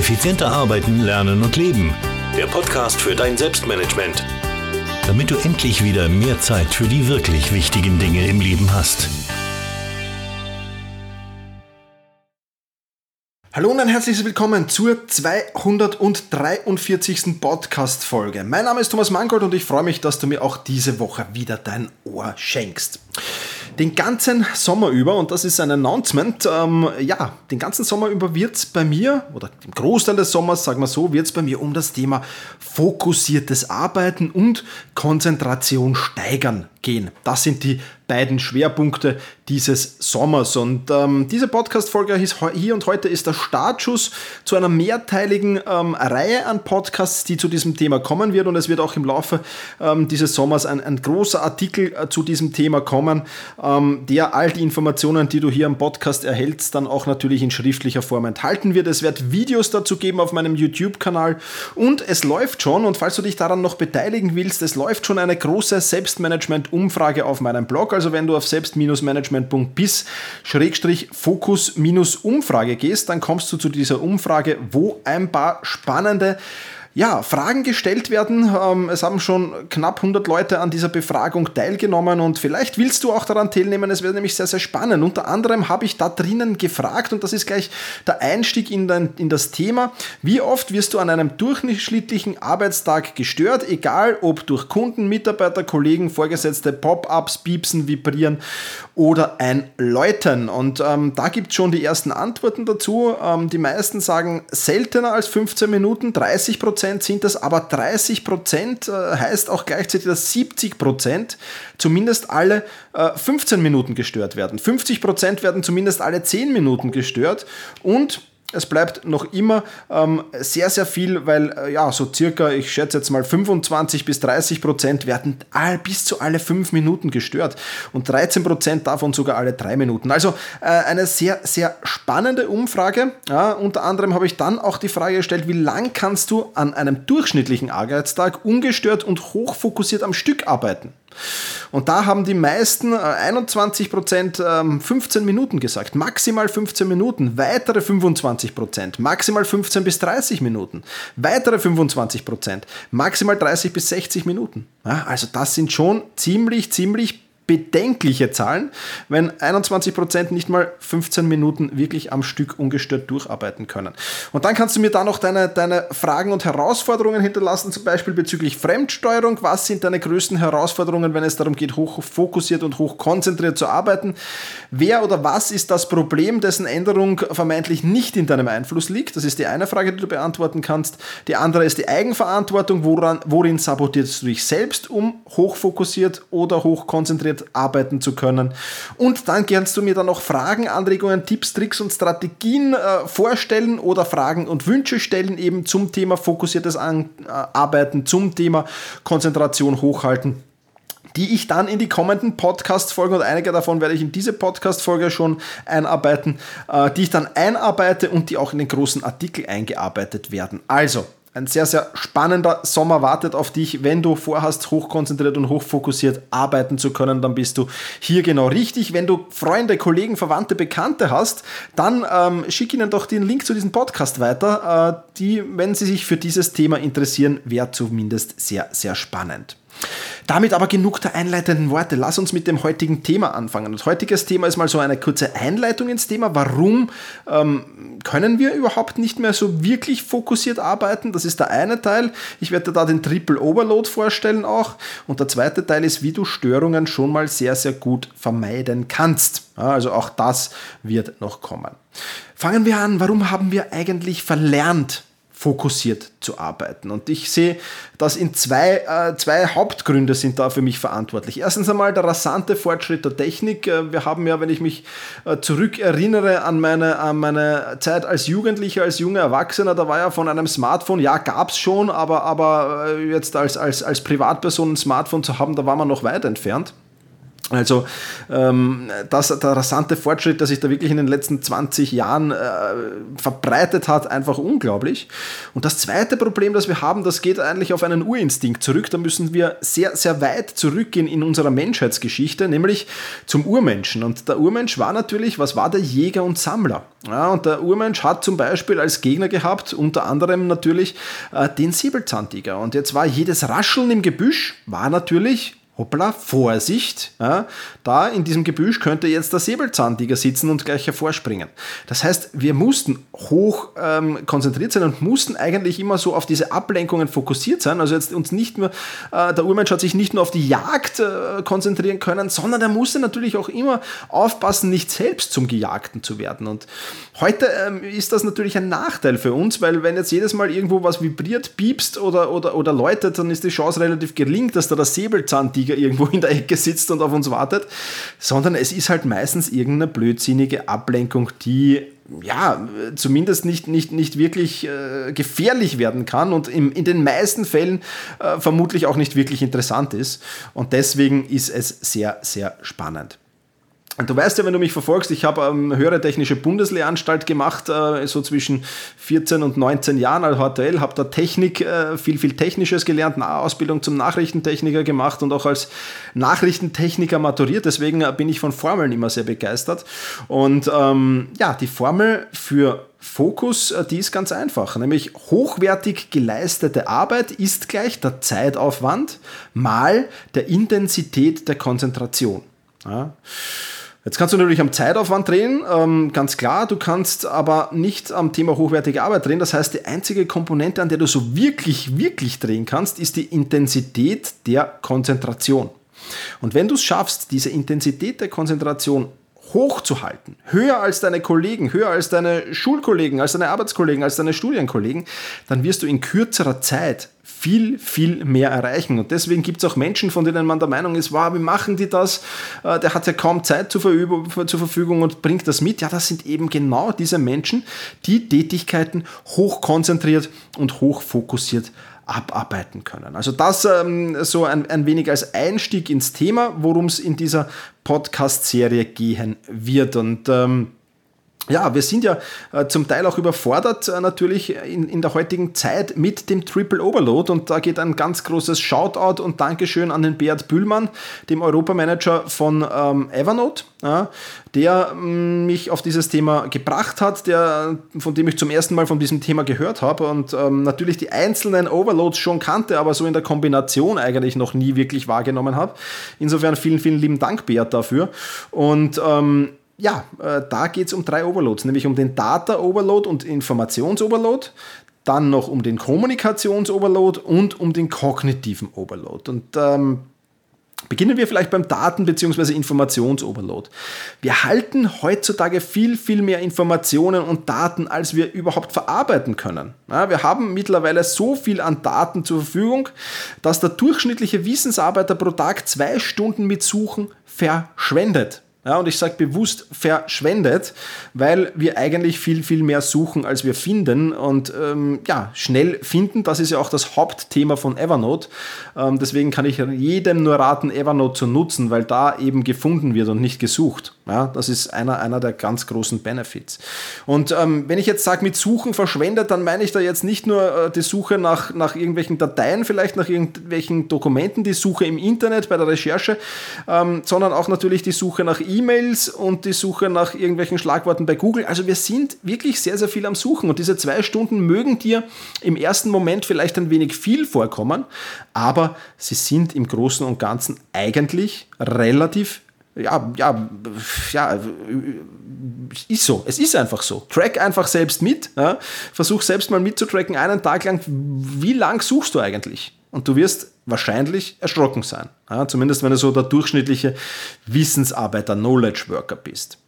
Effizienter arbeiten, lernen und leben. Der Podcast für dein Selbstmanagement. Damit du endlich wieder mehr Zeit für die wirklich wichtigen Dinge im Leben hast. Hallo und ein herzliches Willkommen zur 243. Podcast-Folge. Mein Name ist Thomas Mangold und ich freue mich, dass du mir auch diese Woche wieder dein Ohr schenkst den ganzen Sommer über, und das ist ein Announcement, ähm, ja, den ganzen Sommer über wird es bei mir, oder im Großteil des Sommers, sagen wir so, wird es bei mir um das Thema fokussiertes Arbeiten und Konzentration steigern gehen. Das sind die beiden Schwerpunkte dieses Sommers. Und ähm, diese Podcast-Folge hier und heute ist der Startschuss zu einer mehrteiligen ähm, Reihe an Podcasts, die zu diesem Thema kommen wird. Und es wird auch im Laufe ähm, dieses Sommers ein, ein großer Artikel äh, zu diesem Thema kommen, ähm, der all die Informationen, die du hier am Podcast erhältst, dann auch natürlich in schriftlicher Form enthalten wird. Es wird Videos dazu geben auf meinem YouTube-Kanal und es läuft schon, und falls du dich daran noch beteiligen willst, es läuft schon eine große Selbstmanagement-Umfrage auf meinem Blog. Also wenn du auf selbst-management.bis-fokus-umfrage gehst, dann kommst du zu dieser Umfrage, wo ein paar spannende ja, Fragen gestellt werden. Ähm, es haben schon knapp 100 Leute an dieser Befragung teilgenommen und vielleicht willst du auch daran teilnehmen. Es wird nämlich sehr, sehr spannend. Unter anderem habe ich da drinnen gefragt und das ist gleich der Einstieg in, dein, in das Thema. Wie oft wirst du an einem durchschnittlichen Arbeitstag gestört, egal ob durch Kunden, Mitarbeiter, Kollegen, Vorgesetzte, Pop-ups, Piepsen, Vibrieren oder ein Läuten? Und ähm, da gibt es schon die ersten Antworten dazu. Ähm, die meisten sagen seltener als 15 Minuten, 30 Prozent Prozent sind das, aber 30 Prozent äh, heißt auch gleichzeitig, dass 70 Prozent zumindest alle 15 äh, Minuten gestört werden. 50 Prozent werden zumindest alle 10 Minuten gestört und es bleibt noch immer ähm, sehr, sehr viel, weil äh, ja, so circa, ich schätze jetzt mal 25 bis 30 Prozent werden all, bis zu alle fünf Minuten gestört und 13 Prozent davon sogar alle drei Minuten. Also äh, eine sehr, sehr spannende Umfrage. Ja, unter anderem habe ich dann auch die Frage gestellt, wie lang kannst du an einem durchschnittlichen Arbeitstag ungestört und hochfokussiert am Stück arbeiten? Und da haben die meisten, 21 äh, Prozent, 15 ähm, Minuten gesagt. Maximal 15 Minuten. Weitere 25 Prozent. Maximal 15 bis 30 Minuten. Weitere 25 Prozent. Maximal 30 bis 60 Minuten. Also das sind schon ziemlich, ziemlich bedenkliche Zahlen, wenn 21% nicht mal 15 Minuten wirklich am Stück ungestört durcharbeiten können. Und dann kannst du mir da noch deine, deine Fragen und Herausforderungen hinterlassen, zum Beispiel bezüglich Fremdsteuerung. Was sind deine größten Herausforderungen, wenn es darum geht, hochfokussiert und hochkonzentriert zu arbeiten? Wer oder was ist das Problem, dessen Änderung vermeintlich nicht in deinem Einfluss liegt? Das ist die eine Frage, die du beantworten kannst. Die andere ist die Eigenverantwortung. Woran, worin sabotierst du dich selbst, um hochfokussiert oder hochkonzentriert arbeiten zu können. Und dann kannst du mir dann noch Fragen, Anregungen, Tipps, Tricks und Strategien äh, vorstellen oder Fragen und Wünsche stellen eben zum Thema fokussiertes An äh, Arbeiten, zum Thema Konzentration hochhalten die ich dann in die kommenden Podcast-Folgen und einige davon werde ich in diese Podcast-Folge schon einarbeiten, äh, die ich dann einarbeite und die auch in den großen Artikel eingearbeitet werden. Also, ein sehr, sehr spannender Sommer wartet auf dich. Wenn du vorhast, hochkonzentriert und hochfokussiert arbeiten zu können, dann bist du hier genau richtig. Wenn du Freunde, Kollegen, Verwandte, Bekannte hast, dann ähm, schick ihnen doch den Link zu diesem Podcast weiter. Äh, die, wenn sie sich für dieses Thema interessieren, wäre zumindest sehr, sehr spannend. Damit aber genug der einleitenden Worte. Lass uns mit dem heutigen Thema anfangen. Das heutiges Thema ist mal so eine kurze Einleitung ins Thema. Warum ähm, können wir überhaupt nicht mehr so wirklich fokussiert arbeiten? Das ist der eine Teil. Ich werde da den Triple Overload vorstellen auch. Und der zweite Teil ist, wie du Störungen schon mal sehr, sehr gut vermeiden kannst. Ja, also auch das wird noch kommen. Fangen wir an. Warum haben wir eigentlich verlernt, fokussiert zu arbeiten. Und ich sehe, dass in zwei, äh, zwei Hauptgründe sind da für mich verantwortlich. Erstens einmal der rasante Fortschritt der Technik. Äh, wir haben ja, wenn ich mich äh, zurückerinnere an meine, an meine Zeit als Jugendlicher, als junger Erwachsener, da war ja von einem Smartphone, ja, gab es schon, aber, aber äh, jetzt als, als, als Privatperson ein Smartphone zu haben, da war man noch weit entfernt. Also ähm, das, der rasante Fortschritt, der sich da wirklich in den letzten 20 Jahren äh, verbreitet hat, einfach unglaublich. Und das zweite Problem, das wir haben, das geht eigentlich auf einen Urinstinkt zurück. Da müssen wir sehr, sehr weit zurückgehen in unserer Menschheitsgeschichte, nämlich zum Urmenschen. Und der Urmensch war natürlich, was war der Jäger und Sammler? Ja, und der Urmensch hat zum Beispiel als Gegner gehabt, unter anderem natürlich äh, den Säbelzahntiger. Und jetzt war jedes Rascheln im Gebüsch, war natürlich hoppla, Vorsicht, ja, da in diesem Gebüsch könnte jetzt der Säbelzahntiger sitzen und gleich hervorspringen. Das heißt, wir mussten hoch ähm, konzentriert sein und mussten eigentlich immer so auf diese Ablenkungen fokussiert sein. Also jetzt uns nicht nur, äh, der Urmensch hat sich nicht nur auf die Jagd äh, konzentrieren können, sondern er musste natürlich auch immer aufpassen, nicht selbst zum Gejagten zu werden. Und heute ähm, ist das natürlich ein Nachteil für uns, weil wenn jetzt jedes Mal irgendwo was vibriert, piepst oder, oder, oder läutet, dann ist die Chance relativ gering, dass da der Säbelzahntiger Tiger irgendwo in der Ecke sitzt und auf uns wartet, sondern es ist halt meistens irgendeine blödsinnige Ablenkung, die ja, zumindest nicht, nicht, nicht wirklich äh, gefährlich werden kann und im, in den meisten Fällen äh, vermutlich auch nicht wirklich interessant ist. Und deswegen ist es sehr, sehr spannend. Du weißt ja, wenn du mich verfolgst, ich habe ähm, höhere technische Bundeslehranstalt gemacht, äh, so zwischen 14 und 19 Jahren als HTL, habe da Technik, äh, viel, viel Technisches gelernt, eine Ausbildung zum Nachrichtentechniker gemacht und auch als Nachrichtentechniker maturiert. Deswegen äh, bin ich von Formeln immer sehr begeistert. Und ähm, ja, die Formel für Fokus, äh, die ist ganz einfach, nämlich hochwertig geleistete Arbeit ist gleich der Zeitaufwand mal der Intensität der Konzentration. Ja. Jetzt kannst du natürlich am Zeitaufwand drehen, ähm, ganz klar. Du kannst aber nicht am Thema hochwertige Arbeit drehen. Das heißt, die einzige Komponente, an der du so wirklich, wirklich drehen kannst, ist die Intensität der Konzentration. Und wenn du es schaffst, diese Intensität der Konzentration hochzuhalten, höher als deine Kollegen, höher als deine Schulkollegen, als deine Arbeitskollegen, als deine Studienkollegen, dann wirst du in kürzerer Zeit viel, viel mehr erreichen. Und deswegen gibt es auch Menschen, von denen man der Meinung ist, wow, wie machen die das? Äh, der hat ja kaum Zeit zur, Verfügung und bringt das mit. Ja, das sind eben genau diese Menschen, die Tätigkeiten hochkonzentriert und hochfokussiert abarbeiten können. Also das ähm, so ein, ein wenig als Einstieg ins Thema, worum es in dieser Podcast-Serie gehen wird. Und ähm, ja, wir sind ja äh, zum Teil auch überfordert äh, natürlich in, in der heutigen Zeit mit dem Triple Overload und da geht ein ganz großes Shoutout und Dankeschön an den Beat Bühlmann, dem Europamanager von ähm, Evernote, ja, der ähm, mich auf dieses Thema gebracht hat, der, von dem ich zum ersten Mal von diesem Thema gehört habe und ähm, natürlich die einzelnen Overloads schon kannte, aber so in der Kombination eigentlich noch nie wirklich wahrgenommen habe. Insofern vielen, vielen lieben Dank, Beat, dafür. Und ähm, ja, äh, da geht es um drei Overloads, nämlich um den Data Overload und Informations Overload, dann noch um den Kommunikations Overload und um den kognitiven Overload. Und ähm, Beginnen wir vielleicht beim Daten- bzw. Informationsoverload. Wir halten heutzutage viel, viel mehr Informationen und Daten, als wir überhaupt verarbeiten können. Ja, wir haben mittlerweile so viel an Daten zur Verfügung, dass der durchschnittliche Wissensarbeiter pro Tag zwei Stunden mit Suchen verschwendet. Ja, und ich sage bewusst verschwendet, weil wir eigentlich viel, viel mehr suchen, als wir finden. Und ähm, ja, schnell finden, das ist ja auch das Hauptthema von Evernote. Ähm, deswegen kann ich jedem nur raten, Evernote zu nutzen, weil da eben gefunden wird und nicht gesucht. Ja, das ist einer, einer der ganz großen Benefits. Und ähm, wenn ich jetzt sage, mit Suchen verschwendet, dann meine ich da jetzt nicht nur äh, die Suche nach, nach irgendwelchen Dateien, vielleicht nach irgendwelchen Dokumenten, die Suche im Internet bei der Recherche, ähm, sondern auch natürlich die Suche nach E-Mails und die Suche nach irgendwelchen Schlagworten bei Google. Also wir sind wirklich sehr, sehr viel am Suchen und diese zwei Stunden mögen dir im ersten Moment vielleicht ein wenig viel vorkommen, aber sie sind im Großen und Ganzen eigentlich relativ ja, ja, ja, ist so. Es ist einfach so. Track einfach selbst mit. Ja. Versuch selbst mal mitzutracken, einen Tag lang. Wie lang suchst du eigentlich? Und du wirst wahrscheinlich erschrocken sein. Ja, zumindest wenn du so der durchschnittliche Wissensarbeiter, Knowledge Worker bist.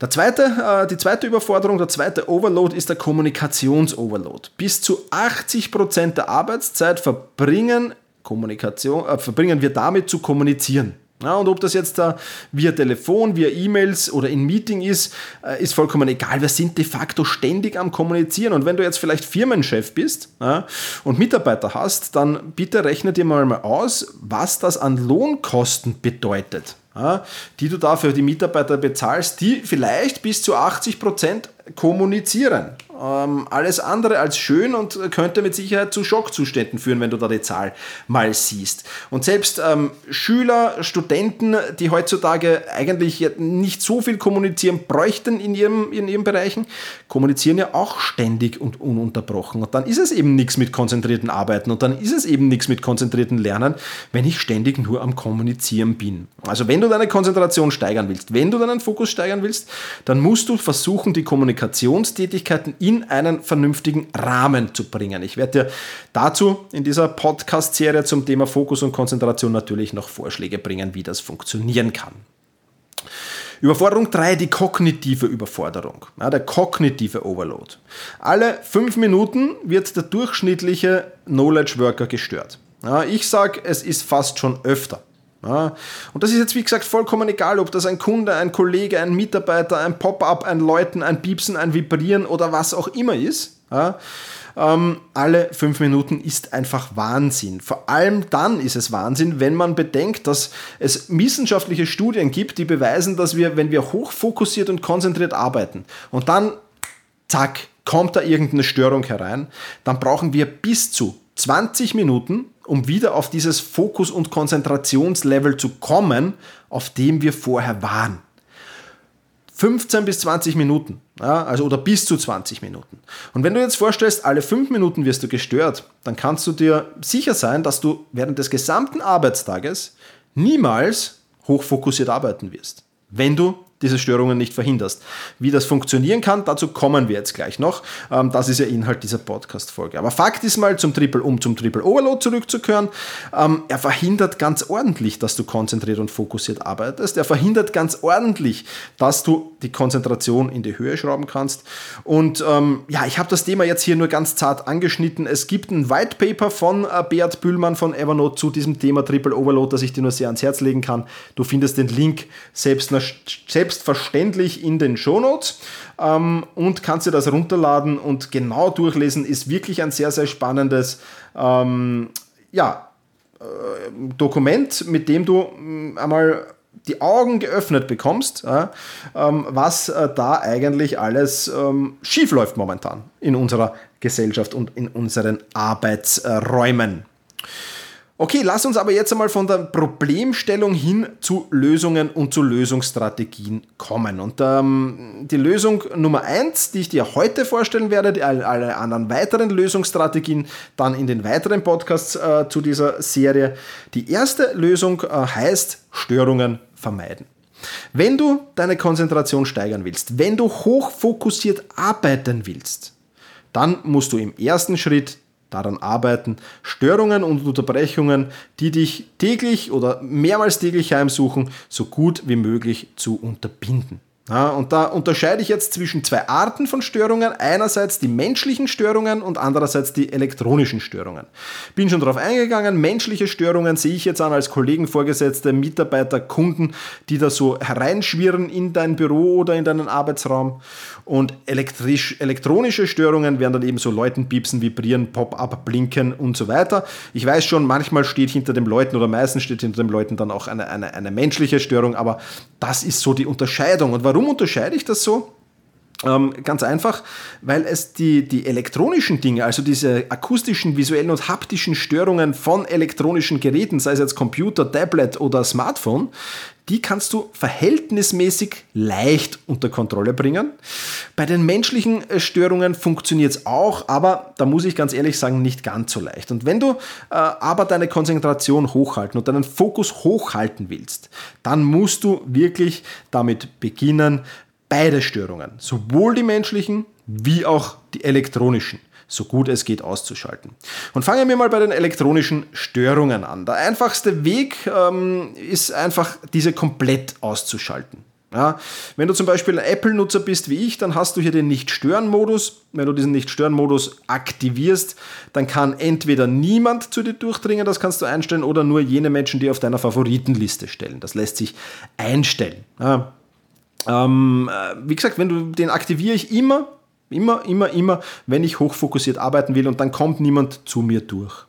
Der zweite, äh, die zweite Überforderung, der zweite Overload ist der Kommunikations-Overload. Bis zu 80% der Arbeitszeit verbringen, Kommunikation, äh, verbringen wir damit zu kommunizieren. Ja, und ob das jetzt da via Telefon, via E-Mails oder in Meeting ist, äh, ist vollkommen egal. Wir sind de facto ständig am Kommunizieren. Und wenn du jetzt vielleicht Firmenchef bist ja, und Mitarbeiter hast, dann bitte rechne dir mal, mal aus, was das an Lohnkosten bedeutet. die du da für die Mitarbeiter bezahlst, die vielleicht bis zu 80 Prozent kommunizieren. Ähm, alles andere als schön und könnte mit Sicherheit zu Schockzuständen führen, wenn du da die Zahl mal siehst. Und selbst ähm, Schüler, Studenten, die heutzutage eigentlich nicht so viel kommunizieren bräuchten in ihrem, in ihren Bereichen, kommunizieren ja auch ständig und ununterbrochen. Und dann ist es eben nichts mit konzentrierten Arbeiten und dann ist es eben nichts mit konzentrierten Lernen, wenn ich ständig nur am Kommunizieren bin. Also wenn du deine Konzentration steigern willst, wenn du deinen Fokus steigern willst, dann musst du versuchen, die Kommunikationstätigkeiten in in einen vernünftigen Rahmen zu bringen. Ich werde dir dazu in dieser Podcast-Serie zum Thema Fokus und Konzentration natürlich noch Vorschläge bringen, wie das funktionieren kann. Überforderung 3, die kognitive Überforderung, ja, der kognitive Overload. Alle fünf Minuten wird der durchschnittliche Knowledge Worker gestört. Ja, ich sage, es ist fast schon öfter. Ja, und das ist jetzt, wie gesagt, vollkommen egal, ob das ein Kunde, ein Kollege, ein Mitarbeiter, ein Pop-up, ein Läuten, ein Piepsen, ein Vibrieren oder was auch immer ist. Ja, ähm, alle fünf Minuten ist einfach Wahnsinn. Vor allem dann ist es Wahnsinn, wenn man bedenkt, dass es wissenschaftliche Studien gibt, die beweisen, dass wir, wenn wir hochfokussiert und konzentriert arbeiten und dann, zack, kommt da irgendeine Störung herein, dann brauchen wir bis zu 20 Minuten, um wieder auf dieses Fokus- und Konzentrationslevel zu kommen, auf dem wir vorher waren. 15 bis 20 Minuten, ja, also oder bis zu 20 Minuten. Und wenn du jetzt vorstellst, alle 5 Minuten wirst du gestört, dann kannst du dir sicher sein, dass du während des gesamten Arbeitstages niemals hochfokussiert arbeiten wirst. Wenn du diese Störungen nicht verhinderst. Wie das funktionieren kann, dazu kommen wir jetzt gleich noch. Ähm, das ist ja Inhalt dieser Podcast-Folge. Aber Fakt ist mal, zum Triple, um zum Triple Overload zurückzukehren, ähm, er verhindert ganz ordentlich, dass du konzentriert und fokussiert arbeitest. Er verhindert ganz ordentlich, dass du die Konzentration in die Höhe schrauben kannst. Und ähm, ja, ich habe das Thema jetzt hier nur ganz zart angeschnitten. Es gibt ein White Paper von äh, Beat Bühlmann von Evernote zu diesem Thema Triple Overload, das ich dir nur sehr ans Herz legen kann. Du findest den Link selbst, selbst selbstverständlich in den Shownotes ähm, und kannst dir das runterladen und genau durchlesen. Ist wirklich ein sehr, sehr spannendes ähm, ja, äh, Dokument, mit dem du äh, einmal die Augen geöffnet bekommst, äh, ähm, was äh, da eigentlich alles ähm, schief läuft momentan in unserer Gesellschaft und in unseren Arbeitsräumen. Okay, lass uns aber jetzt einmal von der Problemstellung hin zu Lösungen und zu Lösungsstrategien kommen. Und ähm, die Lösung Nummer eins, die ich dir heute vorstellen werde, die, alle anderen weiteren Lösungsstrategien dann in den weiteren Podcasts äh, zu dieser Serie. Die erste Lösung äh, heißt Störungen vermeiden. Wenn du deine Konzentration steigern willst, wenn du hochfokussiert arbeiten willst, dann musst du im ersten Schritt daran arbeiten, Störungen und Unterbrechungen, die dich täglich oder mehrmals täglich heimsuchen, so gut wie möglich zu unterbinden. Ja, und da unterscheide ich jetzt zwischen zwei Arten von Störungen. Einerseits die menschlichen Störungen und andererseits die elektronischen Störungen. Bin schon darauf eingegangen. Menschliche Störungen sehe ich jetzt an als Kollegen, Vorgesetzte, Mitarbeiter, Kunden, die da so hereinschwirren in dein Büro oder in deinen Arbeitsraum. Und elektrisch, elektronische Störungen werden dann eben so Leuten piepsen, vibrieren, Pop-up, blinken und so weiter. Ich weiß schon, manchmal steht hinter dem Leuten oder meistens steht hinter dem Leuten dann auch eine, eine, eine menschliche Störung, aber das ist so die Unterscheidung. Und warum unterscheide ich das so? Ähm, ganz einfach, weil es die, die elektronischen Dinge, also diese akustischen, visuellen und haptischen Störungen von elektronischen Geräten, sei es jetzt Computer, Tablet oder Smartphone, die kannst du verhältnismäßig leicht unter Kontrolle bringen. Bei den menschlichen äh, Störungen funktioniert es auch, aber da muss ich ganz ehrlich sagen, nicht ganz so leicht. Und wenn du äh, aber deine Konzentration hochhalten und deinen Fokus hochhalten willst, dann musst du wirklich damit beginnen, beide Störungen, sowohl die menschlichen wie auch die elektronischen, so gut es geht auszuschalten. Und fangen wir mal bei den elektronischen Störungen an. Der einfachste Weg ähm, ist einfach, diese komplett auszuschalten. Ja, wenn du zum Beispiel ein Apple-Nutzer bist wie ich, dann hast du hier den Nicht-Stören-Modus. Wenn du diesen Nicht-Stören-Modus aktivierst, dann kann entweder niemand zu dir durchdringen, das kannst du einstellen, oder nur jene Menschen, die auf deiner Favoritenliste stellen. Das lässt sich einstellen. Ja, ähm, äh, wie gesagt, wenn du den aktiviere ich immer, immer, immer, immer, wenn ich hochfokussiert arbeiten will und dann kommt niemand zu mir durch.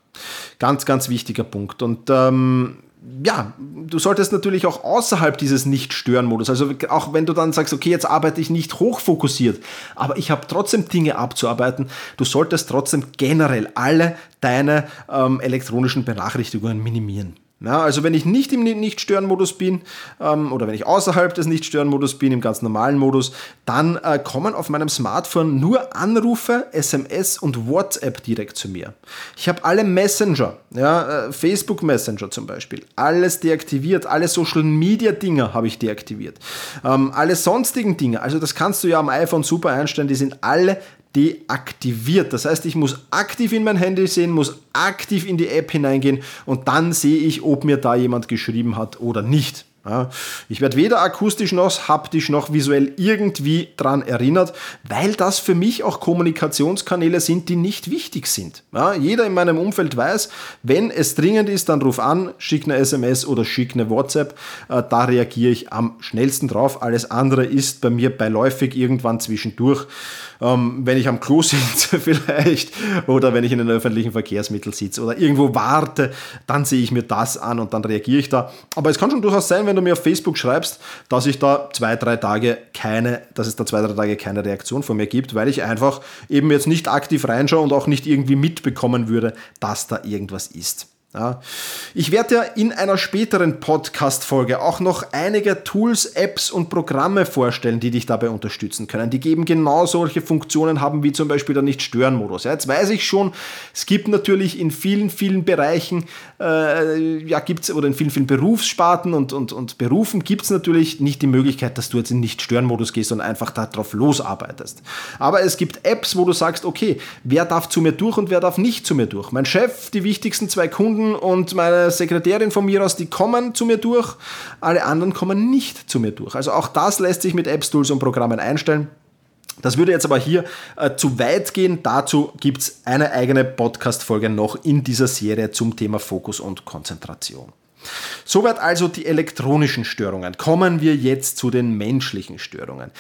Ganz, ganz wichtiger Punkt. Und ähm, ja, du solltest natürlich auch außerhalb dieses Nicht-Stören-Modus, also auch wenn du dann sagst, okay, jetzt arbeite ich nicht hochfokussiert, aber ich habe trotzdem Dinge abzuarbeiten, du solltest trotzdem generell alle deine ähm, elektronischen Benachrichtigungen minimieren. Ja, also wenn ich nicht im Nicht-Stören-Modus bin ähm, oder wenn ich außerhalb des Nicht-Stören-Modus bin, im ganz normalen Modus, dann äh, kommen auf meinem Smartphone nur Anrufe, SMS und WhatsApp direkt zu mir. Ich habe alle Messenger, ja, äh, Facebook Messenger zum Beispiel, alles deaktiviert, alle Social-Media-Dinge habe ich deaktiviert. Ähm, alle sonstigen Dinge, also das kannst du ja am iPhone super einstellen, die sind alle deaktiviert. Das heißt, ich muss aktiv in mein Handy sehen, muss aktiv in die App hineingehen und dann sehe ich, ob mir da jemand geschrieben hat oder nicht. Ich werde weder akustisch noch haptisch noch visuell irgendwie dran erinnert, weil das für mich auch Kommunikationskanäle sind, die nicht wichtig sind. Ja, jeder in meinem Umfeld weiß, wenn es dringend ist, dann ruf an, schick eine SMS oder schick eine WhatsApp. Äh, da reagiere ich am schnellsten drauf. Alles andere ist bei mir beiläufig irgendwann zwischendurch. Ähm, wenn ich am Klo sitze vielleicht oder wenn ich in den öffentlichen Verkehrsmitteln sitze oder irgendwo warte, dann sehe ich mir das an und dann reagiere ich da. Aber es kann schon durchaus sein, wenn du mir auf Facebook schreibst, dass ich da zwei, drei Tage keine, dass es da zwei, drei Tage keine Reaktion von mir gibt, weil ich einfach eben jetzt nicht aktiv reinschaue und auch nicht irgendwie mitbekommen würde, dass da irgendwas ist. Ja. Ich werde ja in einer späteren Podcast-Folge auch noch einige Tools, Apps und Programme vorstellen, die dich dabei unterstützen können. Die geben genau solche Funktionen haben wie zum Beispiel der Nicht-Stören-Modus. Ja, jetzt weiß ich schon, es gibt natürlich in vielen, vielen Bereichen, äh, ja, gibt's, oder in vielen, vielen Berufssparten und, und, und Berufen gibt es natürlich nicht die Möglichkeit, dass du jetzt in Nicht-Stören-Modus gehst und einfach darauf losarbeitest. Aber es gibt Apps, wo du sagst, okay, wer darf zu mir durch und wer darf nicht zu mir durch? Mein Chef, die wichtigsten zwei Kunden, Kunden und meine Sekretärin von mir aus, die kommen zu mir durch, alle anderen kommen nicht zu mir durch. Also auch das lässt sich mit Apps, Tools und Programmen einstellen. Das würde jetzt aber hier äh, zu weit gehen. Dazu gibt es eine eigene Podcast-Folge noch in dieser Serie zum Thema Fokus und Konzentration. Soweit also die elektronischen Störungen. Kommen wir jetzt zu den menschlichen Störungen.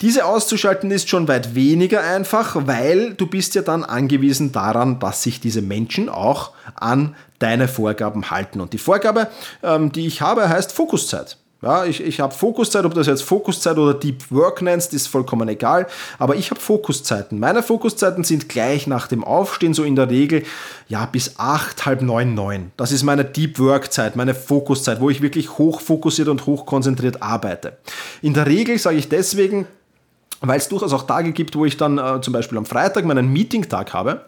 Diese auszuschalten ist schon weit weniger einfach, weil du bist ja dann angewiesen daran, dass sich diese Menschen auch an deine Vorgaben halten. Und die Vorgabe, ähm, die ich habe, heißt Fokuszeit. Ja, ich, ich habe Fokuszeit, ob das jetzt Fokuszeit oder Deep Work nennst, ist vollkommen egal. Aber ich habe Fokuszeiten. Meine Fokuszeiten sind gleich nach dem Aufstehen, so in der Regel, ja, bis acht, halb neun, neun. Das ist meine Deep Work Zeit, meine Fokuszeit, wo ich wirklich hochfokussiert und hochkonzentriert arbeite. In der Regel sage ich deswegen, weil es durchaus auch Tage gibt, wo ich dann äh, zum Beispiel am Freitag meinen Meeting-Tag habe.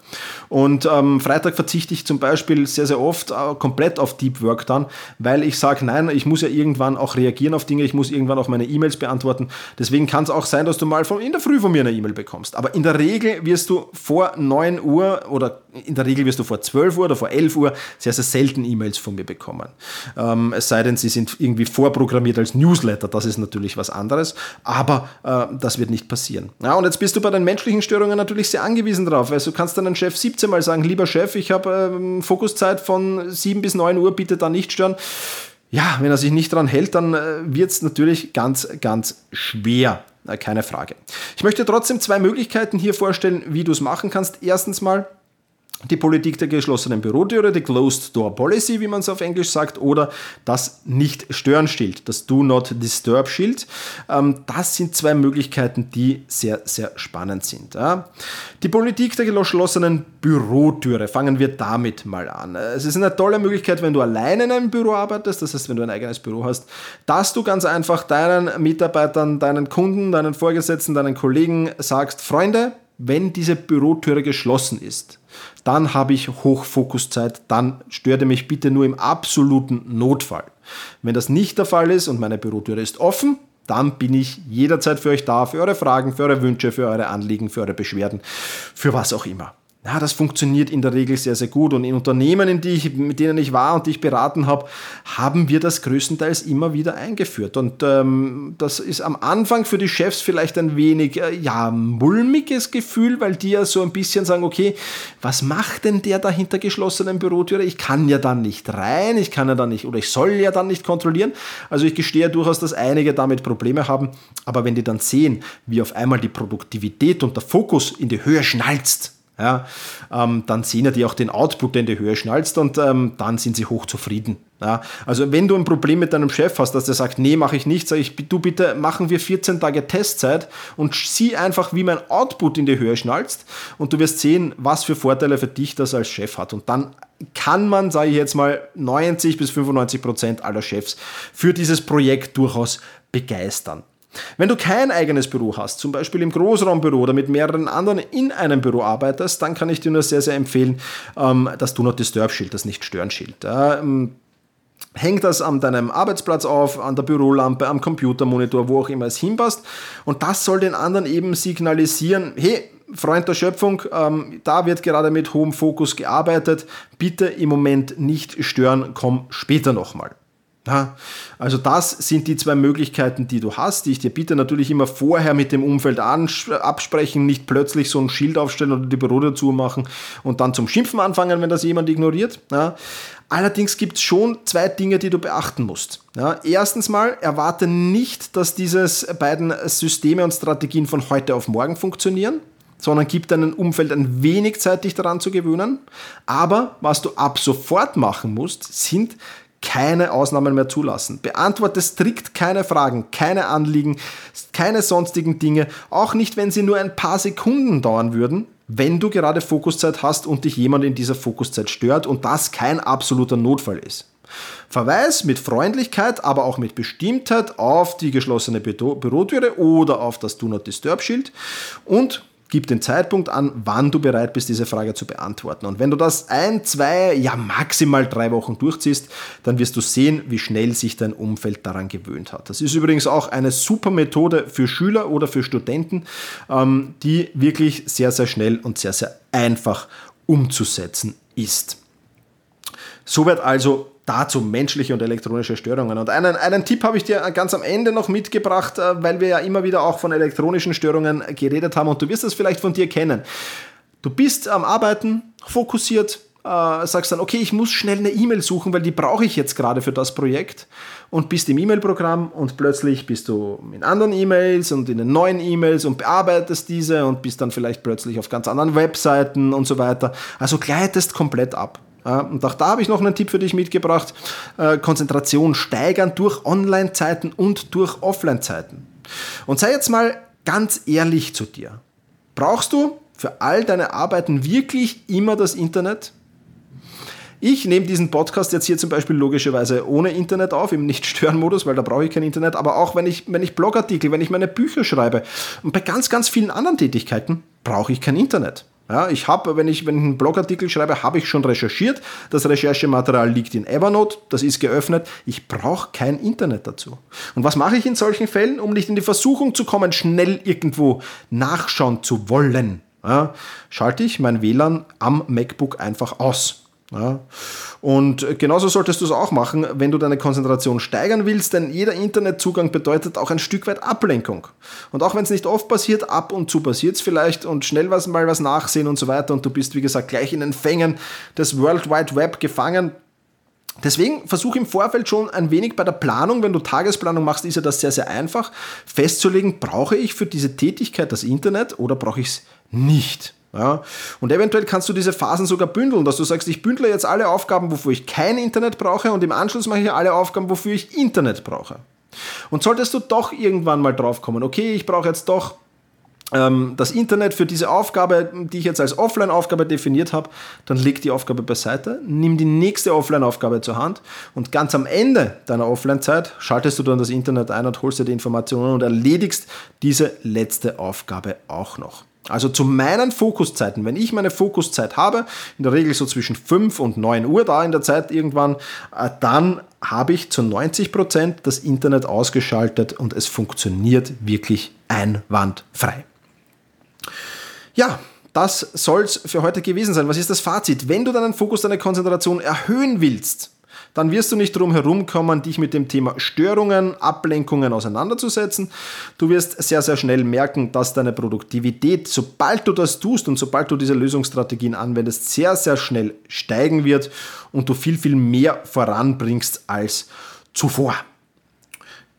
Und am ähm, Freitag verzichte ich zum Beispiel sehr, sehr oft äh, komplett auf Deep Work dann, weil ich sage, nein, ich muss ja irgendwann auch reagieren auf Dinge, ich muss irgendwann auch meine E-Mails beantworten. Deswegen kann es auch sein, dass du mal von, in der Früh von mir eine E-Mail bekommst. Aber in der Regel wirst du vor 9 Uhr oder in der Regel wirst du vor 12 Uhr oder vor 11 Uhr sehr, sehr selten E-Mails von mir bekommen. Ähm, es sei denn, sie sind irgendwie vorprogrammiert als Newsletter, das ist natürlich was anderes, aber äh, das wird nicht nicht passieren. Ja, und jetzt bist du bei den menschlichen Störungen natürlich sehr angewiesen drauf, weil du kannst deinen Chef 17 Mal sagen, lieber Chef, ich habe ähm, Fokuszeit von 7 bis 9 Uhr, bitte da nicht stören. Ja, wenn er sich nicht daran hält, dann äh, wird es natürlich ganz, ganz schwer. Äh, keine Frage. Ich möchte trotzdem zwei Möglichkeiten hier vorstellen, wie du es machen kannst. Erstens mal, die Politik der geschlossenen Bürotüre, die Closed Door Policy, wie man es auf Englisch sagt, oder das Nicht-Stören-Schild, das Do Not Disturb-Schild. Ähm, das sind zwei Möglichkeiten, die sehr, sehr spannend sind. Die Politik der geschlossenen Bürotüre, fangen wir damit mal an. Es ist eine tolle Möglichkeit, wenn du alleine in einem Büro arbeitest, das heißt, wenn du ein eigenes Büro hast, dass du ganz einfach deinen Mitarbeitern, deinen Kunden, deinen Vorgesetzten, deinen Kollegen sagst, Freunde, wenn diese Bürotüre geschlossen ist, dann habe ich Hochfokuszeit, dann störe mich bitte nur im absoluten Notfall. Wenn das nicht der Fall ist und meine Bürotüre ist offen, dann bin ich jederzeit für euch da, für eure Fragen, für eure Wünsche, für eure Anliegen, für eure Beschwerden, für was auch immer. Ja, das funktioniert in der Regel sehr, sehr gut. Und in Unternehmen, die ich, mit denen ich war und die ich beraten habe, haben wir das größtenteils immer wieder eingeführt. Und ähm, das ist am Anfang für die Chefs vielleicht ein wenig, äh, ja, mulmiges Gefühl, weil die ja so ein bisschen sagen, okay, was macht denn der da hinter geschlossenen Bürotüre? Ich kann ja dann nicht rein, ich kann ja dann nicht, oder ich soll ja dann nicht kontrollieren. Also ich gestehe durchaus, dass einige damit Probleme haben. Aber wenn die dann sehen, wie auf einmal die Produktivität und der Fokus in die Höhe schnalzt, ja, ähm, dann sehen ja die auch den Output, der in die Höhe schnallst und ähm, dann sind sie hochzufrieden. Ja, also wenn du ein Problem mit deinem Chef hast, dass der sagt, nee, mache ich nicht, sage ich, du bitte, machen wir 14 Tage Testzeit und sieh einfach, wie mein Output in die Höhe schnallst und du wirst sehen, was für Vorteile für dich das als Chef hat. Und dann kann man, sage ich jetzt mal, 90 bis 95 Prozent aller Chefs für dieses Projekt durchaus begeistern. Wenn du kein eigenes Büro hast, zum Beispiel im Großraumbüro oder mit mehreren anderen in einem Büro arbeitest, dann kann ich dir nur sehr, sehr empfehlen, ähm, das Do Not Disturb Schild, das Nicht-Stören-Schild. Ähm, Häng das an deinem Arbeitsplatz auf, an der Bürolampe, am Computermonitor, wo auch immer es hinpasst. Und das soll den anderen eben signalisieren, hey, Freund der Schöpfung, ähm, da wird gerade mit hohem Fokus gearbeitet. Bitte im Moment nicht stören, komm später nochmal. Ja, also das sind die zwei Möglichkeiten, die du hast, die ich dir bitte natürlich immer vorher mit dem Umfeld absprechen, nicht plötzlich so ein Schild aufstellen oder die Büro dazu machen und dann zum Schimpfen anfangen, wenn das jemand ignoriert. Ja. Allerdings gibt es schon zwei Dinge, die du beachten musst. Ja, erstens mal, erwarte nicht, dass diese beiden Systeme und Strategien von heute auf morgen funktionieren sondern gib deinem Umfeld ein wenig Zeit, dich daran zu gewöhnen. Aber was du ab sofort machen musst, sind keine Ausnahmen mehr zulassen. Beantworte strikt keine Fragen, keine Anliegen, keine sonstigen Dinge, auch nicht, wenn sie nur ein paar Sekunden dauern würden, wenn du gerade Fokuszeit hast und dich jemand in dieser Fokuszeit stört und das kein absoluter Notfall ist. Verweis mit Freundlichkeit, aber auch mit Bestimmtheit auf die geschlossene Bürotüre oder auf das Do Not Disturb Schild und Gib den Zeitpunkt an, wann du bereit bist, diese Frage zu beantworten. Und wenn du das ein, zwei, ja maximal drei Wochen durchziehst, dann wirst du sehen, wie schnell sich dein Umfeld daran gewöhnt hat. Das ist übrigens auch eine super Methode für Schüler oder für Studenten, ähm, die wirklich sehr, sehr schnell und sehr, sehr einfach umzusetzen ist. Soweit also dazu menschliche und elektronische Störungen. Und einen, einen Tipp habe ich dir ganz am Ende noch mitgebracht, äh, weil wir ja immer wieder auch von elektronischen Störungen geredet haben und du wirst es vielleicht von dir kennen. Du bist am Arbeiten, fokussiert, äh, sagst dann, okay, ich muss schnell eine E-Mail suchen, weil die brauche ich jetzt gerade für das Projekt und bist im E-Mail-Programm und plötzlich bist du in anderen E-Mails und in den neuen E-Mails und bearbeitest diese und bist dann vielleicht plötzlich auf ganz anderen Webseiten und so weiter. Also gleitest komplett ab. Und auch da habe ich noch einen Tipp für dich mitgebracht. Äh, Konzentration steigern durch Online-Zeiten und durch Offline-Zeiten. Und sei jetzt mal ganz ehrlich zu dir. Brauchst du für all deine Arbeiten wirklich immer das Internet? Ich nehme diesen Podcast jetzt hier zum Beispiel logischerweise ohne Internet auf, im Nicht-Stören-Modus, weil da brauche ich kein Internet. Aber auch wenn ich, wenn ich Blogartikel, wenn ich meine Bücher schreibe und bei ganz, ganz vielen anderen Tätigkeiten brauche ich kein Internet. Ja, ich habe, wenn ich, wenn ich einen Blogartikel schreibe, habe ich schon recherchiert. Das Recherchematerial liegt in Evernote, das ist geöffnet. Ich brauche kein Internet dazu. Und was mache ich in solchen Fällen, um nicht in die Versuchung zu kommen, schnell irgendwo nachschauen zu wollen? Ja, schalte ich mein WLAN am MacBook einfach aus. Ja. Und genauso solltest du es auch machen, wenn du deine Konzentration steigern willst, denn jeder Internetzugang bedeutet auch ein Stück weit Ablenkung. Und auch wenn es nicht oft passiert, ab und zu passiert es vielleicht und schnell was, mal was nachsehen und so weiter und du bist, wie gesagt, gleich in den Fängen des World Wide Web gefangen. Deswegen versuche im Vorfeld schon ein wenig bei der Planung, wenn du Tagesplanung machst, ist ja das sehr, sehr einfach, festzulegen, brauche ich für diese Tätigkeit das Internet oder brauche ich es nicht. Ja? Und eventuell kannst du diese Phasen sogar bündeln, dass du sagst, ich bündle jetzt alle Aufgaben, wofür ich kein Internet brauche und im Anschluss mache ich alle Aufgaben, wofür ich Internet brauche. Und solltest du doch irgendwann mal drauf kommen, okay, ich brauche jetzt doch ähm, das Internet für diese Aufgabe, die ich jetzt als Offline-Aufgabe definiert habe, dann leg die Aufgabe beiseite, nimm die nächste Offline-Aufgabe zur Hand und ganz am Ende deiner Offline-Zeit schaltest du dann das Internet ein und holst dir die Informationen und erledigst diese letzte Aufgabe auch noch. Also zu meinen Fokuszeiten, wenn ich meine Fokuszeit habe, in der Regel so zwischen 5 und 9 Uhr da in der Zeit irgendwann, äh, dann habe ich zu 90 Prozent das Internet ausgeschaltet und es funktioniert wirklich einwandfrei. Ja, das soll es für heute gewesen sein. Was ist das Fazit? Wenn du deinen Fokus, deine Konzentration erhöhen willst, dann wirst du nicht drum herum kommen, dich mit dem Thema Störungen, Ablenkungen auseinanderzusetzen. Du wirst sehr, sehr schnell merken, dass deine Produktivität, sobald du das tust und sobald du diese Lösungsstrategien anwendest, sehr, sehr schnell steigen wird und du viel, viel mehr voranbringst als zuvor.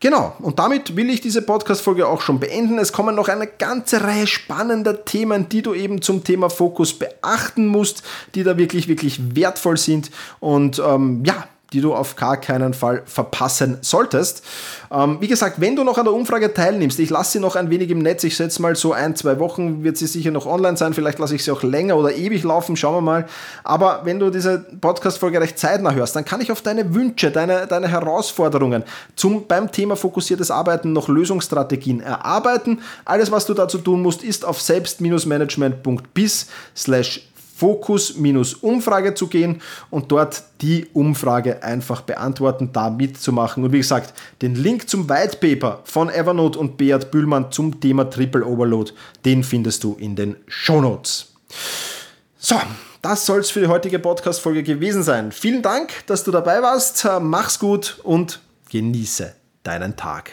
Genau, und damit will ich diese Podcast-Folge auch schon beenden. Es kommen noch eine ganze Reihe spannender Themen, die du eben zum Thema Fokus beachten musst, die da wirklich, wirklich wertvoll sind. Und ähm, ja, die du auf gar keinen Fall verpassen solltest. Ähm, wie gesagt, wenn du noch an der Umfrage teilnimmst, ich lasse sie noch ein wenig im Netz, ich setze mal so ein, zwei Wochen, wird sie sicher noch online sein, vielleicht lasse ich sie auch länger oder ewig laufen, schauen wir mal. Aber wenn du diese Podcast-Folge recht zeitnah hörst, dann kann ich auf deine Wünsche, deine, deine Herausforderungen zum, beim Thema fokussiertes Arbeiten noch Lösungsstrategien erarbeiten. Alles, was du dazu tun musst, ist auf selbst-management.bis slash Fokus-Umfrage zu gehen und dort die Umfrage einfach beantworten, da mitzumachen. Und wie gesagt, den Link zum White Paper von Evernote und Beat Bühlmann zum Thema Triple Overload, den findest du in den Show Notes. So, das soll es für die heutige Podcast-Folge gewesen sein. Vielen Dank, dass du dabei warst. Mach's gut und genieße deinen Tag.